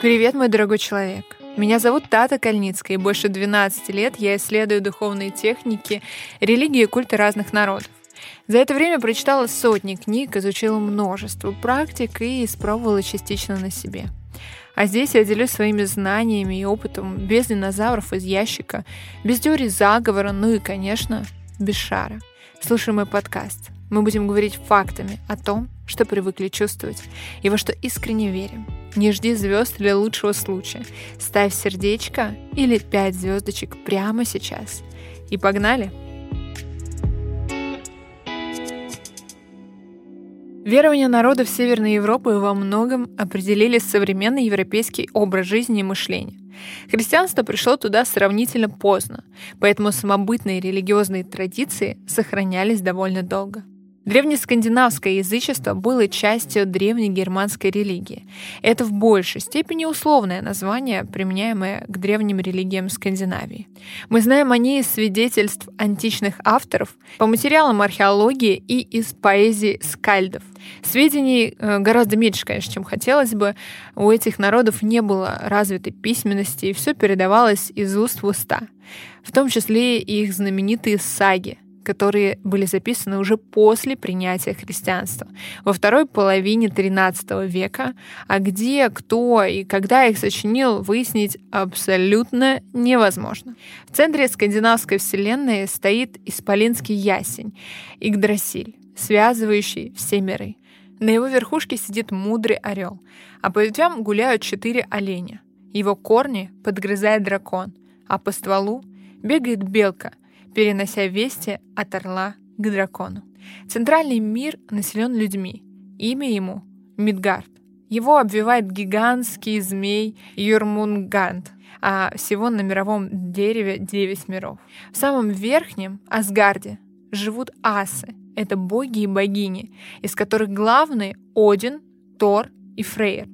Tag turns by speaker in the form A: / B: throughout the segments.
A: Привет, мой дорогой человек! Меня зовут Тата Кальницкая, и больше 12 лет я исследую духовные техники, религии и культы разных народов. За это время прочитала сотни книг, изучила множество практик и испробовала частично на себе. А здесь я делюсь своими знаниями и опытом без динозавров из ящика, без теории заговора, ну и, конечно, без шара. Слушай мой подкаст. Мы будем говорить фактами о том, что привыкли чувствовать и во что искренне верим. Не жди звезд или лучшего случая. Ставь сердечко или пять звездочек прямо сейчас. И погнали! Верования народов Северной Европы во многом определили современный европейский образ жизни и мышления. Христианство пришло туда сравнительно поздно, поэтому самобытные религиозные традиции сохранялись довольно долго. Древнескандинавское язычество было частью древней германской религии. Это в большей степени условное название, применяемое к древним религиям Скандинавии. Мы знаем о ней из свидетельств античных авторов, по материалам археологии и из поэзии скальдов. Сведений э, гораздо меньше, конечно, чем хотелось бы. У этих народов не было развитой письменности, и все передавалось из уст в уста. В том числе и их знаменитые саги — которые были записаны уже после принятия христианства, во второй половине XIII века, а где, кто и когда их сочинил, выяснить абсолютно невозможно. В центре скандинавской вселенной стоит исполинский ясень, Игдрасиль, связывающий все миры. На его верхушке сидит мудрый орел, а по ветвям гуляют четыре оленя. Его корни подгрызает дракон, а по стволу бегает белка, перенося вести от орла к дракону. Центральный мир населен людьми. Имя ему — Мидгард. Его обвивает гигантский змей Юрмунгант, а всего на мировом дереве девять миров. В самом верхнем, Асгарде, живут асы. Это боги и богини, из которых главные — Один, Тор и Фрейр.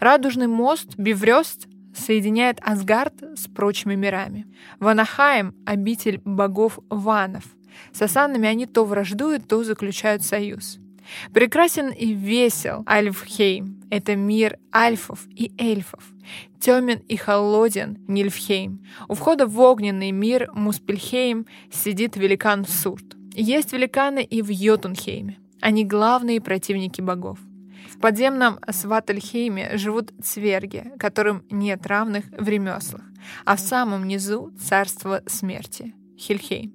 A: Радужный мост Биврёст соединяет Асгард с прочими мирами. Ванахайм — обитель богов ванов. С асанами они то враждуют, то заключают союз. Прекрасен и весел Альфхейм — это мир альфов и эльфов. Темен и холоден Нильфхейм. У входа в огненный мир Муспельхейм сидит великан Сурт. Есть великаны и в Йотунхейме. Они главные противники богов. Подземном Сватальхейме живут цверги, которым нет равных в ремеслах, а в самом низу — царство смерти — Хильхейм.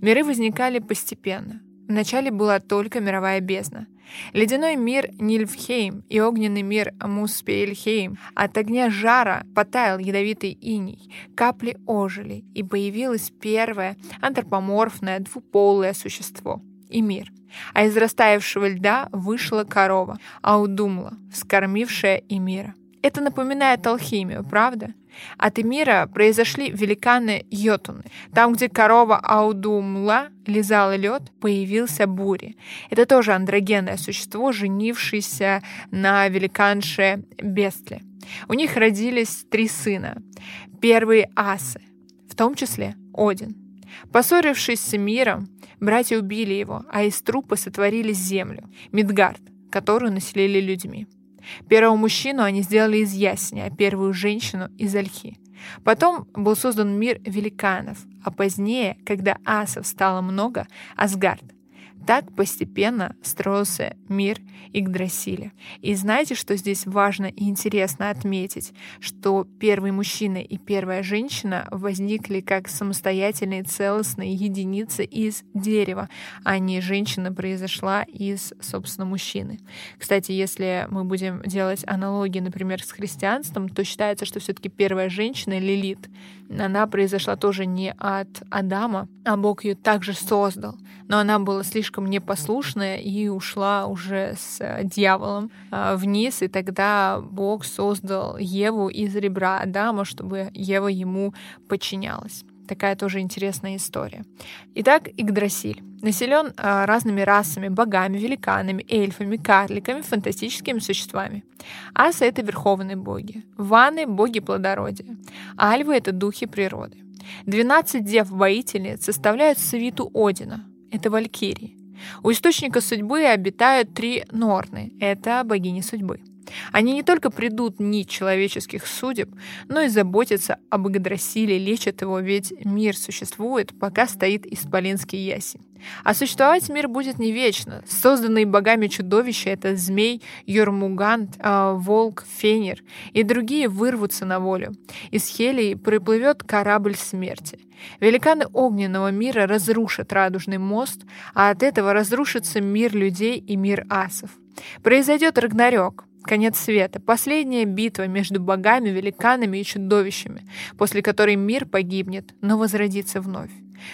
A: Миры возникали постепенно. Вначале была только мировая бездна. Ледяной мир Нильфхейм и огненный мир Муспельхейм. От огня жара потаял ядовитый иней, капли ожили, и появилось первое антропоморфное двуполое существо — и мир — а из растаявшего льда вышла корова, Аудумла, вскормившая Эмира. Это напоминает алхимию, правда? От Эмира произошли великаны Йотуны. Там, где корова Аудумла лизала лед, появился Бури. Это тоже андрогенное существо, женившееся на великанше Бестле. У них родились три сына. Первые асы, в том числе Один. Поссорившись с миром, братья убили его, а из трупа сотворили землю, Мидгард, которую населили людьми. Первого мужчину они сделали из ясеня, а первую женщину — из ольхи. Потом был создан мир великанов, а позднее, когда асов стало много, Асгард — так постепенно строился мир Игдрасиля. И знаете, что здесь важно и интересно отметить? Что первый мужчина и первая женщина возникли как самостоятельные целостные единицы из дерева, а не женщина произошла из, собственно, мужчины. Кстати, если мы будем делать аналогии, например, с христианством, то считается, что все-таки первая женщина, Лилит, она произошла тоже не от Адама, а Бог ее также создал. Но она была слишком непослушная и ушла уже с дьяволом а, вниз, и тогда Бог создал Еву из ребра Адама, чтобы Ева ему подчинялась. Такая тоже интересная история. Итак, Игдрасиль населен а, разными расами, богами, великанами, эльфами, карликами, фантастическими существами. Асы — это верховные боги. Ваны — боги плодородия. Альвы — это духи природы. 12 дев-воительниц составляют свиту Одина. Это валькирии. У источника судьбы обитают три Норны. Это богини судьбы. Они не только придут нить человеческих судеб, но и заботятся об Игдрасиле, лечат его, ведь мир существует, пока стоит исполинский ясень. А существовать мир будет не вечно. Созданные богами чудовища — это змей, Йормугант, э, волк, фенер и другие вырвутся на волю. Из Хелии приплывет корабль смерти. Великаны огненного мира разрушат радужный мост, а от этого разрушится мир людей и мир асов. Произойдет Рагнарёк, конец света, последняя битва между богами, великанами и чудовищами, после которой мир погибнет, но возродится вновь.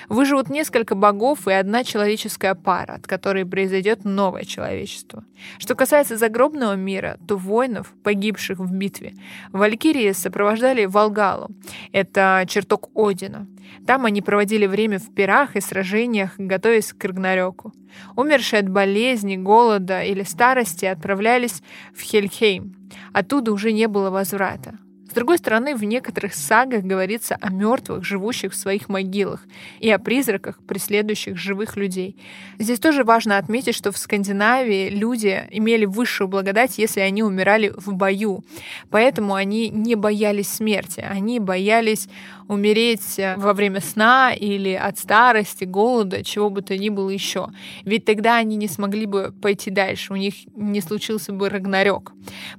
A: Выживут несколько богов и одна человеческая пара, от которой произойдет новое человечество. Что касается загробного мира, то воинов, погибших в битве, валькирии сопровождали Волгалу. Это чертог Одина. Там они проводили время в пирах и сражениях, готовясь к Рагнарёку. Умершие от болезни, голода или старости отправлялись в Хельхейм. Оттуда уже не было возврата другой стороны, в некоторых сагах говорится о мертвых, живущих в своих могилах, и о призраках, преследующих живых людей. Здесь тоже важно отметить, что в Скандинавии люди имели высшую благодать, если они умирали в бою. Поэтому они не боялись смерти, они боялись умереть во время сна или от старости, голода, чего бы то ни было еще. Ведь тогда они не смогли бы пойти дальше, у них не случился бы Рагнарёк.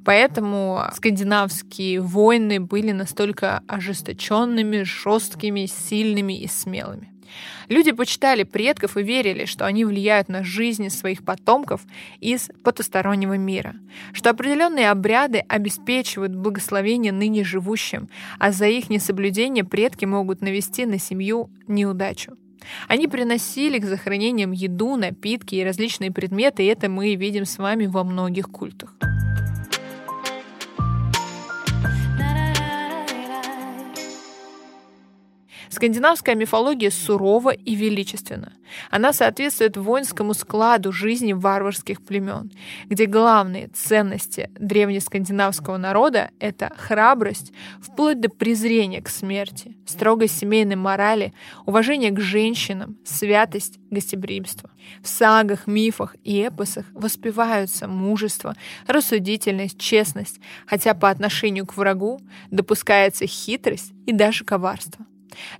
A: Поэтому скандинавские войны были настолько ожесточенными, жесткими, сильными и смелыми. Люди почитали предков и верили, что они влияют на жизни своих потомков из потустороннего мира, что определенные обряды обеспечивают благословение ныне живущим, а за их несоблюдение предки могут навести на семью неудачу. Они приносили к захоронениям еду, напитки и различные предметы, и это мы видим с вами во многих культах. Скандинавская мифология сурова и величественна. Она соответствует воинскому складу жизни варварских племен, где главные ценности древнескандинавского народа — это храбрость, вплоть до презрения к смерти, строгость семейной морали, уважение к женщинам, святость, гостеприимство. В сагах, мифах и эпосах воспеваются мужество, рассудительность, честность, хотя по отношению к врагу допускается хитрость и даже коварство.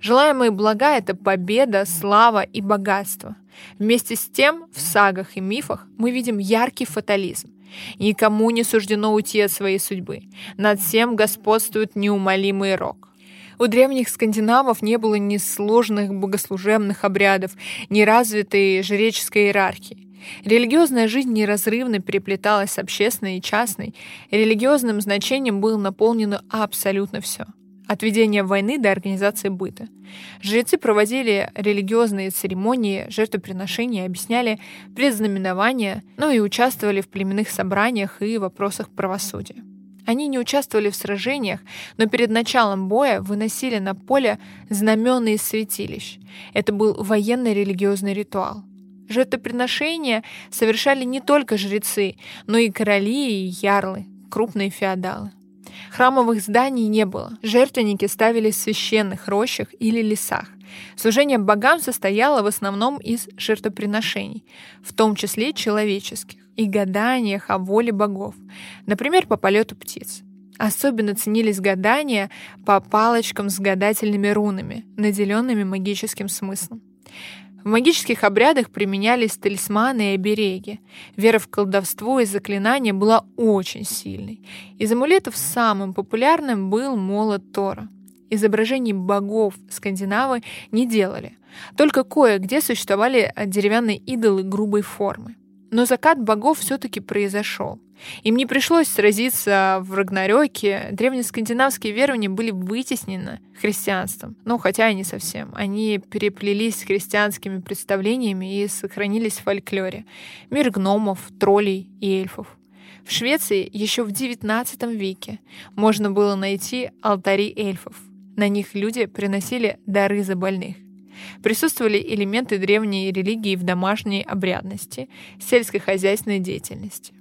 A: Желаемые блага — это победа, слава и богатство. Вместе с тем, в сагах и мифах мы видим яркий фатализм. Никому не суждено уйти от своей судьбы. Над всем господствует неумолимый рок. У древних скандинавов не было ни сложных богослужебных обрядов, ни развитой жреческой иерархии. Религиозная жизнь неразрывно переплеталась с общественной и частной. Религиозным значением было наполнено абсолютно все — от ведения войны до организации быта. Жрецы проводили религиозные церемонии, жертвоприношения, объясняли предзнаменования, ну и участвовали в племенных собраниях и вопросах правосудия. Они не участвовали в сражениях, но перед началом боя выносили на поле знамена из святилищ. Это был военный религиозный ритуал. Жертвоприношения совершали не только жрецы, но и короли и ярлы, крупные феодалы. Храмовых зданий не было. Жертвенники ставили в священных рощах или лесах. Служение богам состояло в основном из жертвоприношений, в том числе человеческих, и гаданиях о воле богов, например, по полету птиц. Особенно ценились гадания по палочкам с гадательными рунами, наделенными магическим смыслом. В магических обрядах применялись талисманы и обереги. Вера в колдовство и заклинания была очень сильной. Из амулетов самым популярным был молот Тора. Изображений богов скандинавы не делали. Только кое-где существовали деревянные идолы грубой формы. Но закат богов все-таки произошел. Им не пришлось сразиться в Рагнарёке. Древнескандинавские верования были вытеснены христианством. Ну, хотя и не совсем. Они переплелись с христианскими представлениями и сохранились в фольклоре. Мир гномов, троллей и эльфов. В Швеции еще в XIX веке можно было найти алтари эльфов. На них люди приносили дары за больных. Присутствовали элементы древней религии в домашней обрядности, сельскохозяйственной деятельности.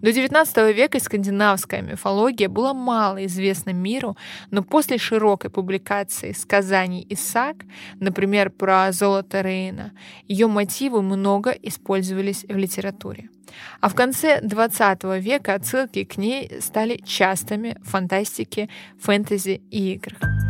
A: До XIX века скандинавская мифология была мало известна миру, но после широкой публикации сказаний Исаак, например, про золото Рейна, ее мотивы много использовались в литературе. А в конце XX века отсылки к ней стали частыми в фантастике, фэнтези и играх.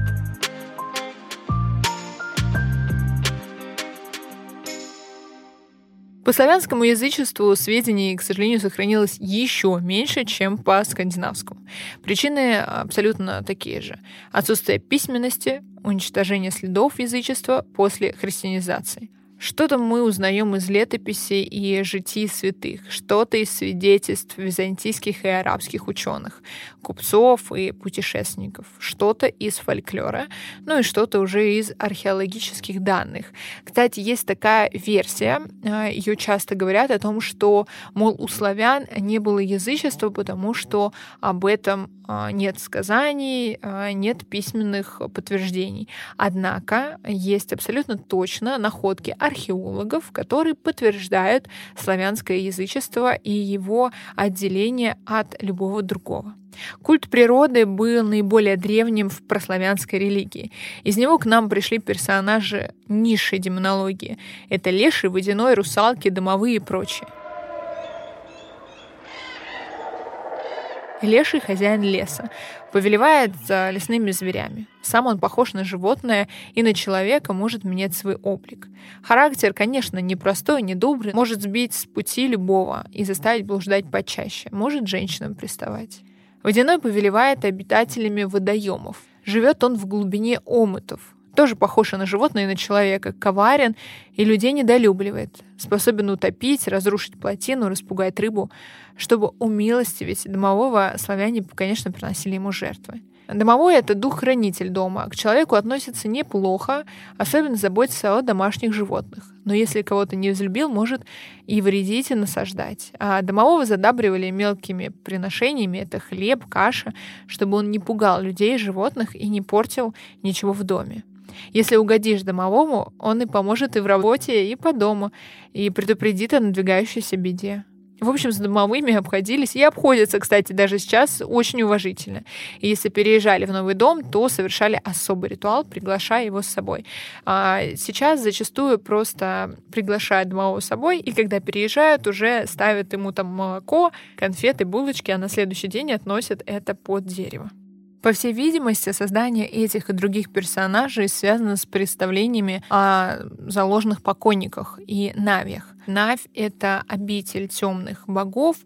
A: По славянскому язычеству сведений, к сожалению, сохранилось еще меньше, чем по скандинавскому. Причины абсолютно такие же. Отсутствие письменности, уничтожение следов язычества после христианизации – что-то мы узнаем из летописей и житий святых, что-то из свидетельств византийских и арабских ученых, купцов и путешественников, что-то из фольклора, ну и что-то уже из археологических данных. Кстати, есть такая версия, а, ее часто говорят о том, что, мол, у славян не было язычества, потому что об этом а, нет сказаний, а, нет письменных подтверждений. Однако есть абсолютно точно находки археологов, которые подтверждают славянское язычество и его отделение от любого другого. Культ природы был наиболее древним в прославянской религии. Из него к нам пришли персонажи низшей демонологии. Это леши, водяной, русалки, домовые и прочие. Леший хозяин леса, повелевает за лесными зверями. Сам он похож на животное и на человека может менять свой облик. Характер, конечно, непростой, недобрый, может сбить с пути любого и заставить блуждать почаще, может женщинам приставать. Водяной повелевает обитателями водоемов. Живет он в глубине омытов, тоже похож на животное и на человека, коварен и людей недолюбливает, способен утопить, разрушить плотину, распугать рыбу. Чтобы умилостивить домового, славяне, конечно, приносили ему жертвы. Домовой — это дух-хранитель дома. К человеку относится неплохо, особенно заботится о домашних животных. Но если кого-то не взлюбил, может и вредить, и насаждать. А домового задабривали мелкими приношениями. Это хлеб, каша, чтобы он не пугал людей, животных и не портил ничего в доме. Если угодишь домовому, он и поможет и в работе, и по дому, и предупредит о надвигающейся беде. В общем, с домовыми обходились и обходятся, кстати, даже сейчас очень уважительно. И если переезжали в новый дом, то совершали особый ритуал, приглашая его с собой. А сейчас зачастую просто приглашают домового с собой, и когда переезжают, уже ставят ему там молоко, конфеты, булочки, а на следующий день относят это под дерево. По всей видимости, создание этих и других персонажей связано с представлениями о заложенных покойниках и навиях. Навь — это обитель темных богов,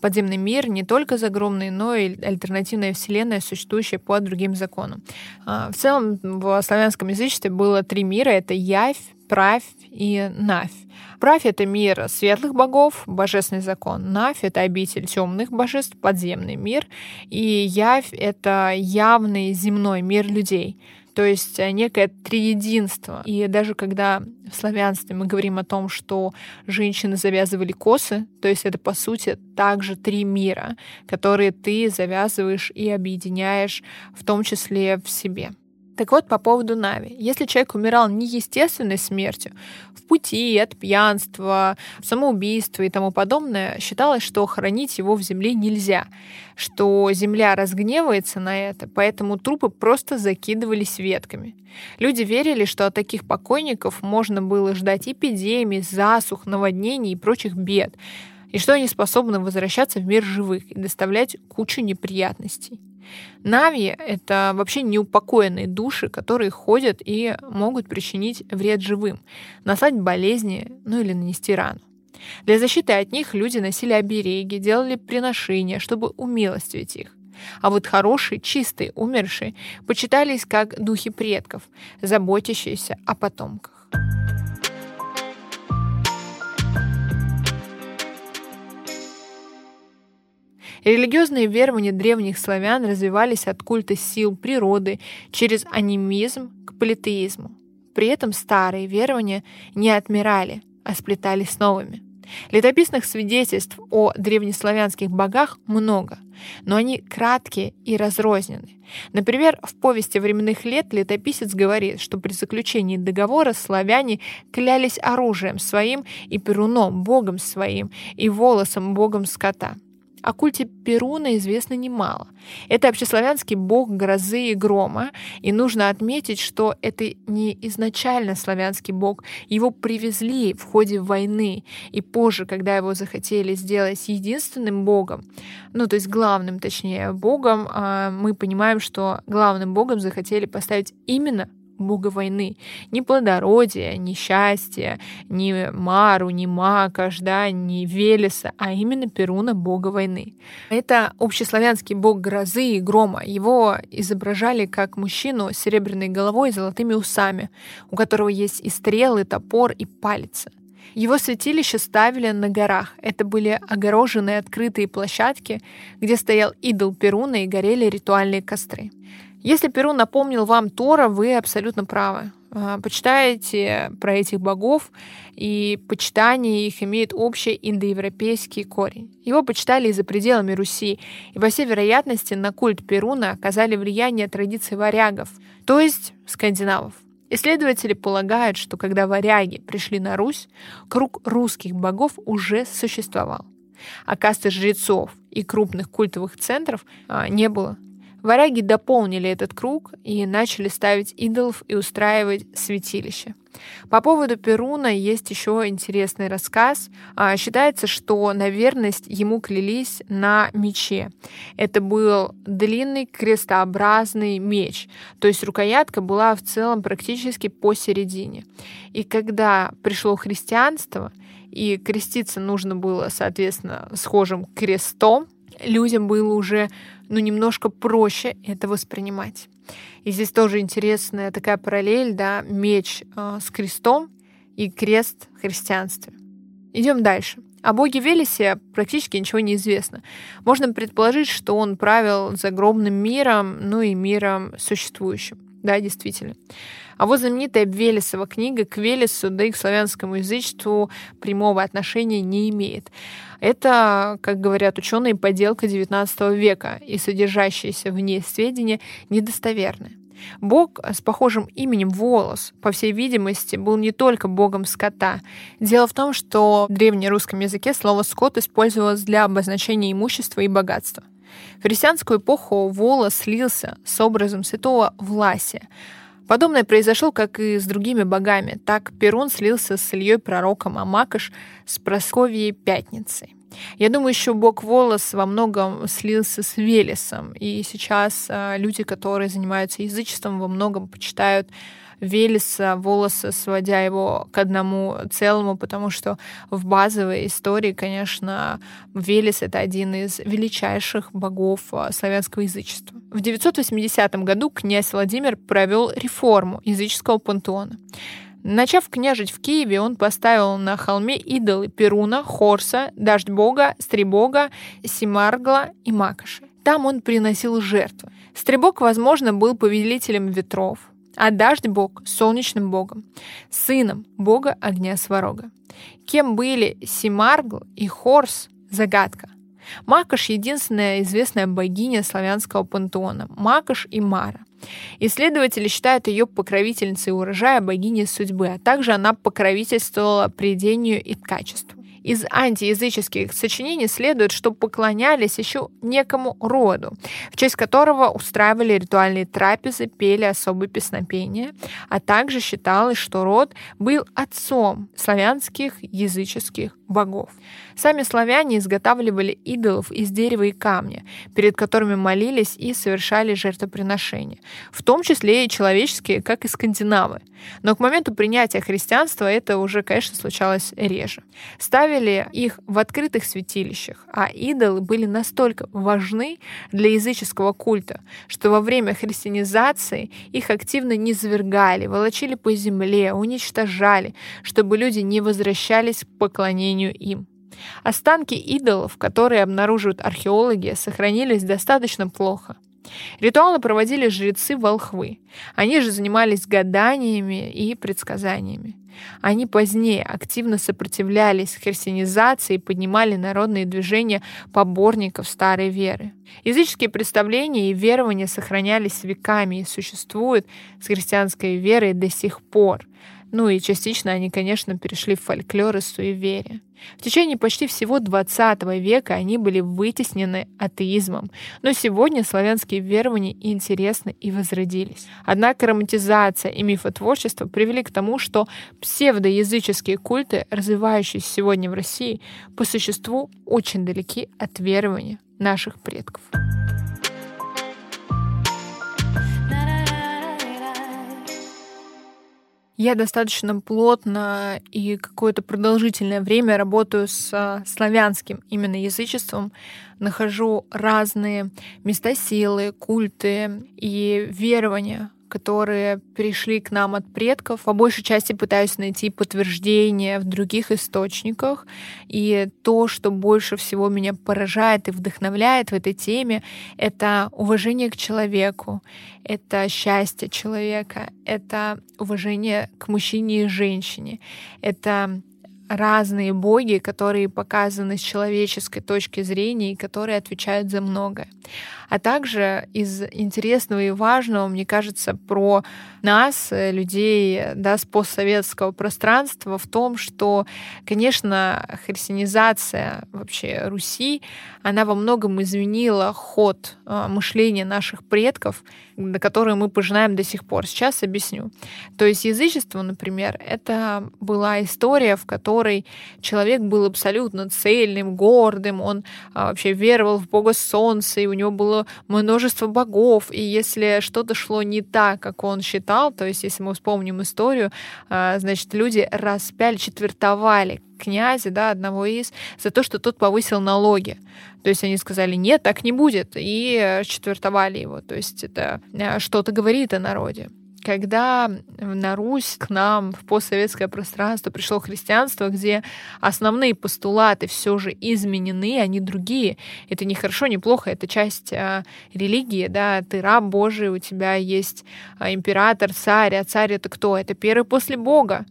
A: подземный мир не только загромный, но и альтернативная вселенная, существующая по другим законам. А, в целом в славянском язычестве было три мира — это Явь, Правь и Навь. Правь — это мир светлых богов, божественный закон. Навь — это обитель темных божеств, подземный мир. И Явь — это явный земной мир людей — то есть э, некое триединство. И даже когда в славянстве мы говорим о том, что женщины завязывали косы, то есть это, по сути, также три мира, которые ты завязываешь и объединяешь, в том числе в себе. Так вот, по поводу Нави. Если человек умирал неестественной смертью, в пути, от пьянства, самоубийства и тому подобное, считалось, что хранить его в земле нельзя, что земля разгневается на это, поэтому трупы просто закидывались ветками. Люди верили, что от таких покойников можно было ждать эпидемий, засух, наводнений и прочих бед, и что они способны возвращаться в мир живых и доставлять кучу неприятностей. Нави — это вообще неупокоенные души, которые ходят и могут причинить вред живым, наслать болезни, ну или нанести рану. Для защиты от них люди носили обереги, делали приношения, чтобы умилостивить их. А вот хорошие, чистые, умершие почитались как духи предков, заботящиеся о потомках. Религиозные верования древних славян развивались от культа сил природы через анимизм к политеизму. При этом старые верования не отмирали, а сплетались новыми. Летописных свидетельств о древнеславянских богах много, но они краткие и разрознены. Например, в повести временных лет летописец говорит, что при заключении договора славяне клялись оружием своим и перуном, богом своим, и волосом, богом скота. О культе Перуна известно немало. Это общеславянский бог грозы и грома, и нужно отметить, что это не изначально славянский бог. Его привезли в ходе войны, и позже, когда его захотели сделать единственным богом, ну то есть главным, точнее, богом, а, мы понимаем, что главным богом захотели поставить именно бога войны. Ни плодородия, ни счастья, ни Мару, ни Макаш, да, ни Велеса, а именно Перуна, бога войны. Это общеславянский бог грозы и грома. Его изображали как мужчину с серебряной головой и золотыми усами, у которого есть и стрелы, топор, и палец. Его святилище ставили на горах. Это были огороженные открытые площадки, где стоял идол Перуна и горели ритуальные костры. Если Перу напомнил вам Тора, вы абсолютно правы. А, почитайте про этих богов, и почитание их имеет общий индоевропейский корень. Его почитали и за пределами Руси, и по всей вероятности на культ Перуна оказали влияние традиций варягов, то есть скандинавов. Исследователи полагают, что когда варяги пришли на Русь, круг русских богов уже существовал, а касты жрецов и крупных культовых центров а, не было. Варяги дополнили этот круг и начали ставить идолов и устраивать святилища. По поводу Перуна есть еще интересный рассказ. А, считается, что на верность ему клялись на мече. Это был длинный крестообразный меч, то есть рукоятка была в целом практически посередине. И когда пришло христианство, и креститься нужно было, соответственно, схожим крестом, людям было уже ну, немножко проще это воспринимать. И здесь тоже интересная такая параллель, да, меч э, с крестом и крест в христианстве. Идем дальше. О боге Велесе практически ничего не известно. Можно предположить, что он правил загробным миром, ну и миром существующим. Да, действительно. А вот знаменитая Велесова книга к Велесу, да и к славянскому язычеству прямого отношения не имеет. Это, как говорят ученые, поделка XIX века, и содержащиеся в ней сведения недостоверны. Бог с похожим именем Волос, по всей видимости, был не только богом скота. Дело в том, что в древнерусском языке слово «скот» использовалось для обозначения имущества и богатства. В христианскую эпоху Волос слился с образом святого Власия, Подобное произошло как и с другими богами. Так Перун слился с Ильей пророком, а Макаш с Просковьей Пятницей. Я думаю, еще бог Волос во многом слился с Велесом. И сейчас э, люди, которые занимаются язычеством, во многом почитают Велеса, волосы, сводя его к одному целому, потому что в базовой истории, конечно, Велес — это один из величайших богов а, славянского язычества. В 980 году князь Владимир провел реформу языческого пантеона. Начав княжить в Киеве, он поставил на холме идолы Перуна, Хорса, Дождь Бога, Стребога, Симаргла и Макоши. Там он приносил жертвы. Стребог, возможно, был повелителем ветров, а дождь бог — солнечным богом, сыном бога огня Сварога. Кем были Симаргл и Хорс — загадка. Макаш — единственная известная богиня славянского пантеона. Макаш и Мара. Исследователи считают ее покровительницей урожая богини судьбы, а также она покровительствовала придению и качеству. Из антиязыческих сочинений следует, что поклонялись еще некому роду, в честь которого устраивали ритуальные трапезы, пели особые песнопения, а также считалось, что род был отцом славянских языческих богов. Сами славяне изготавливали идолов из дерева и камня, перед которыми молились и совершали жертвоприношения, в том числе и человеческие, как и скандинавы. Но к моменту принятия христианства это уже, конечно, случалось реже. Ставили их в открытых святилищах, а идолы были настолько важны для языческого культа, что во время христианизации их активно низвергали, волочили по земле, уничтожали, чтобы люди не возвращались к поклонению им. Останки идолов, которые обнаруживают археологи, сохранились достаточно плохо. Ритуалы проводили жрецы-волхвы. Они же занимались гаданиями и предсказаниями. Они позднее активно сопротивлялись христианизации и поднимали народные движения поборников старой веры. Языческие представления и верования сохранялись веками и существуют с христианской верой до сих пор. Ну и частично они, конечно, перешли в фольклор и суеверие. В течение почти всего 20 века они были вытеснены атеизмом, но сегодня славянские верования интересны и возродились. Однако романтизация и мифотворчество привели к тому, что псевдоязыческие культы, развивающиеся сегодня в России, по существу очень далеки от верования наших предков. Я достаточно плотно и какое-то продолжительное время работаю с а, славянским именно язычеством, нахожу разные места силы, культы и верования, которые пришли к нам от предков. По большей части пытаюсь найти подтверждение в других источниках. И то, что больше всего меня поражает и вдохновляет в этой теме, это уважение к человеку, это счастье человека, это уважение к мужчине и женщине, это разные боги, которые показаны с человеческой точки зрения и которые отвечают за многое. А также из интересного и важного, мне кажется, про нас, э, людей да, с постсоветского пространства, в том, что, конечно, христианизация вообще Руси, она во многом изменила ход э, мышления наших предков, на которые мы пожинаем до сих пор. Сейчас объясню. То есть язычество, например, это была история, в которой человек был абсолютно цельным, гордым, он а, вообще веровал в Бога Солнца, и у него было множество богов, и если что-то шло не так, как он считал, то есть если мы вспомним историю, а, значит, люди распяли, четвертовали князя, да, одного из, за то, что тот повысил налоги. То есть они сказали, нет, так не будет, и четвертовали его. То есть это а, что-то говорит о народе когда на Русь к нам в постсоветское пространство пришло христианство, где основные постулаты все же изменены, они другие. Это не хорошо, не плохо, это часть а, религии, да, ты раб Божий, у тебя есть а, император, царь, а царь это кто? Это первый после Бога.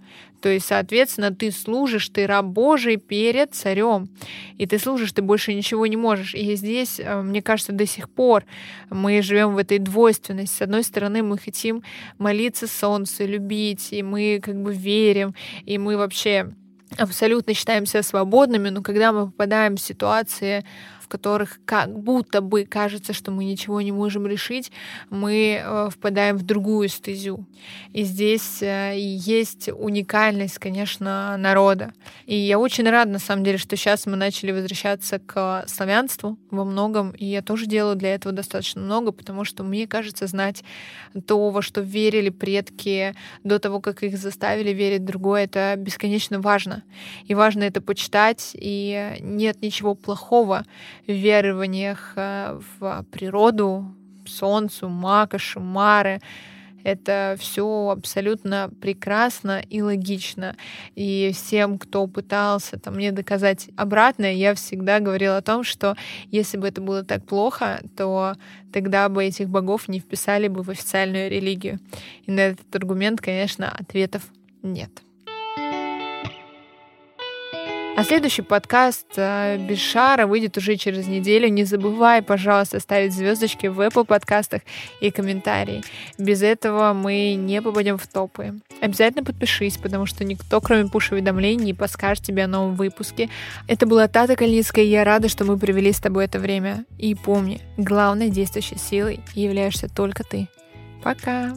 A: То есть, соответственно, ты служишь, ты раб Божий перед царем. И ты служишь, ты больше ничего не можешь. И здесь, э, мне кажется, до сих пор мы живем в этой двойственности. С одной стороны, мы хотим молиться солнцу, любить, и мы как бы верим, и мы вообще абсолютно считаем себя свободными, но когда мы попадаем в ситуации которых как будто бы кажется, что мы ничего не можем решить, мы э, впадаем в другую стезю. И здесь э, есть уникальность, конечно, народа. И я очень рада, на самом деле, что сейчас мы начали возвращаться к славянству во многом, и я тоже делаю для этого достаточно много, потому что мне кажется, знать то, во что верили предки до того, как их заставили верить другое, это бесконечно важно. И важно это почитать, и нет ничего плохого верованиях э, в природу, солнцу, макоши, мары. Это все абсолютно прекрасно и логично. И всем, кто пытался там, мне доказать обратное, я всегда говорила о том, что если бы это было так плохо, то тогда бы этих богов не вписали бы в официальную религию. И на этот аргумент, конечно, ответов нет. А следующий подкаст э, без шара выйдет уже через неделю. Не забывай, пожалуйста, ставить звездочки в Apple подкастах и комментарии. Без этого мы не попадем в топы. Обязательно подпишись, потому что никто, кроме пуш-уведомлений, не подскажет тебе о новом выпуске. Это была Тата Калицкая, и я рада, что мы провели с тобой это время. И помни, главной действующей силой являешься только ты. Пока!